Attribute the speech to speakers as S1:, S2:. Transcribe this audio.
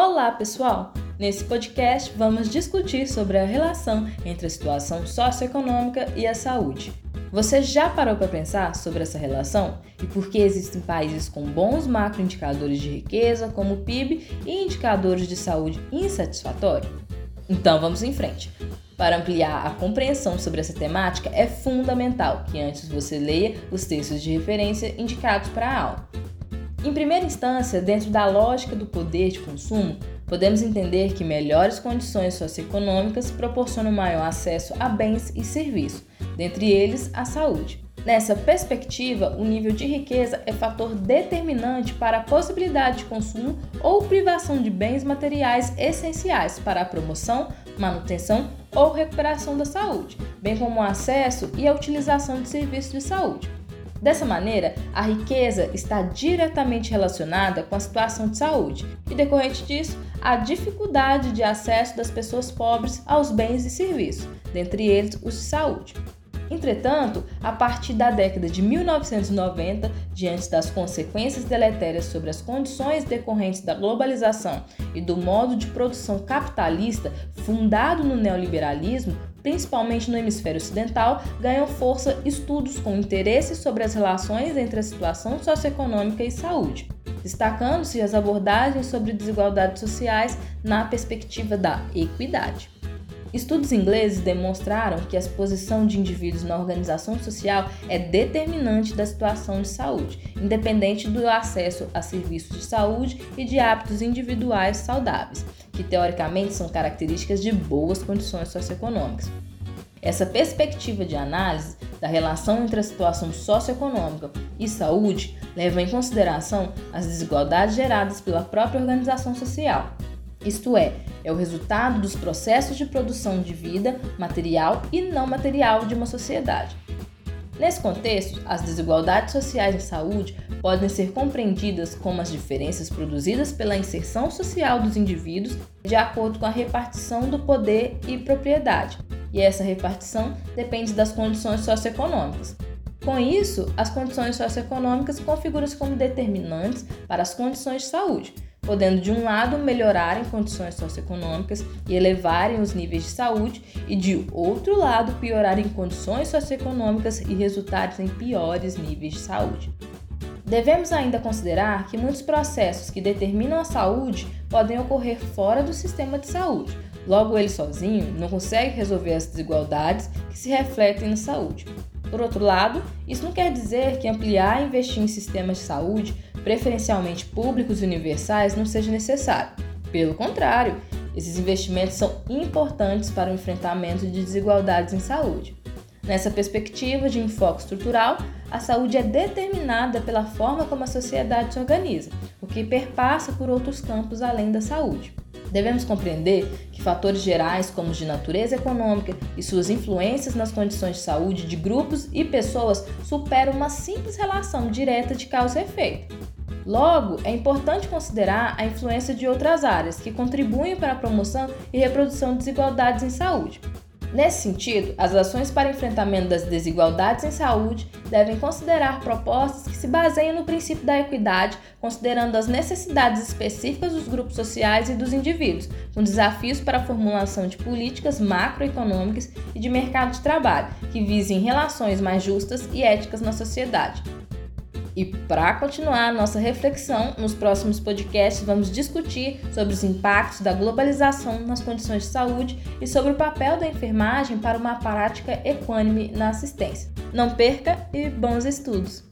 S1: Olá, pessoal! Nesse podcast, vamos discutir sobre a relação entre a situação socioeconômica e a saúde. Você já parou para pensar sobre essa relação e por que existem países com bons macroindicadores de riqueza, como o PIB, e indicadores de saúde insatisfatórios? Então vamos em frente. Para ampliar a compreensão sobre essa temática, é fundamental que antes você leia os textos de referência indicados para a aula. Em primeira instância, dentro da lógica do poder de consumo, podemos entender que melhores condições socioeconômicas proporcionam maior acesso a bens e serviços, dentre eles a saúde. Nessa perspectiva, o nível de riqueza é fator determinante para a possibilidade de consumo ou privação de bens materiais essenciais para a promoção, manutenção ou recuperação da saúde, bem como o acesso e a utilização de serviços de saúde. Dessa maneira, a riqueza está diretamente relacionada com a situação de saúde e, decorrente disso, a dificuldade de acesso das pessoas pobres aos bens e serviços, dentre eles os de saúde. Entretanto, a partir da década de 1990, diante das consequências deletérias sobre as condições decorrentes da globalização e do modo de produção capitalista fundado no neoliberalismo, principalmente no hemisfério ocidental, ganham força estudos com interesse sobre as relações entre a situação socioeconômica e saúde, destacando-se as abordagens sobre desigualdades sociais na perspectiva da equidade. Estudos ingleses demonstraram que a exposição de indivíduos na organização social é determinante da situação de saúde, independente do acesso a serviços de saúde e de hábitos individuais saudáveis, que teoricamente são características de boas condições socioeconômicas. Essa perspectiva de análise da relação entre a situação socioeconômica e saúde leva em consideração as desigualdades geradas pela própria organização social, isto é, é o resultado dos processos de produção de vida material e não material de uma sociedade. Nesse contexto, as desigualdades sociais em saúde podem ser compreendidas como as diferenças produzidas pela inserção social dos indivíduos de acordo com a repartição do poder e propriedade, e essa repartição depende das condições socioeconômicas. Com isso, as condições socioeconômicas configuram-se como determinantes para as condições de saúde, podendo de um lado melhorarem condições socioeconômicas e elevarem os níveis de saúde, e de outro lado piorarem condições socioeconômicas e resultarem em piores níveis de saúde. Devemos ainda considerar que muitos processos que determinam a saúde podem ocorrer fora do sistema de saúde. Logo, ele sozinho não consegue resolver as desigualdades que se refletem na saúde. Por outro lado, isso não quer dizer que ampliar e investir em sistemas de saúde, preferencialmente públicos e universais, não seja necessário. Pelo contrário, esses investimentos são importantes para o enfrentamento de desigualdades em saúde. Nessa perspectiva de enfoque estrutural, a saúde é determinada pela forma como a sociedade se organiza, o que perpassa por outros campos além da saúde. Devemos compreender que fatores gerais, como os de natureza econômica e suas influências nas condições de saúde de grupos e pessoas, superam uma simples relação direta de causa e efeito. Logo, é importante considerar a influência de outras áreas que contribuem para a promoção e reprodução de desigualdades em saúde, Nesse sentido, as ações para enfrentamento das desigualdades em saúde devem considerar propostas que se baseiam no princípio da equidade, considerando as necessidades específicas dos grupos sociais e dos indivíduos, com desafios para a formulação de políticas macroeconômicas e de mercado de trabalho que visem relações mais justas e éticas na sociedade. E para continuar a nossa reflexão, nos próximos podcasts vamos discutir sobre os impactos da globalização nas condições de saúde e sobre o papel da enfermagem para uma prática equânime na assistência. Não perca e bons estudos!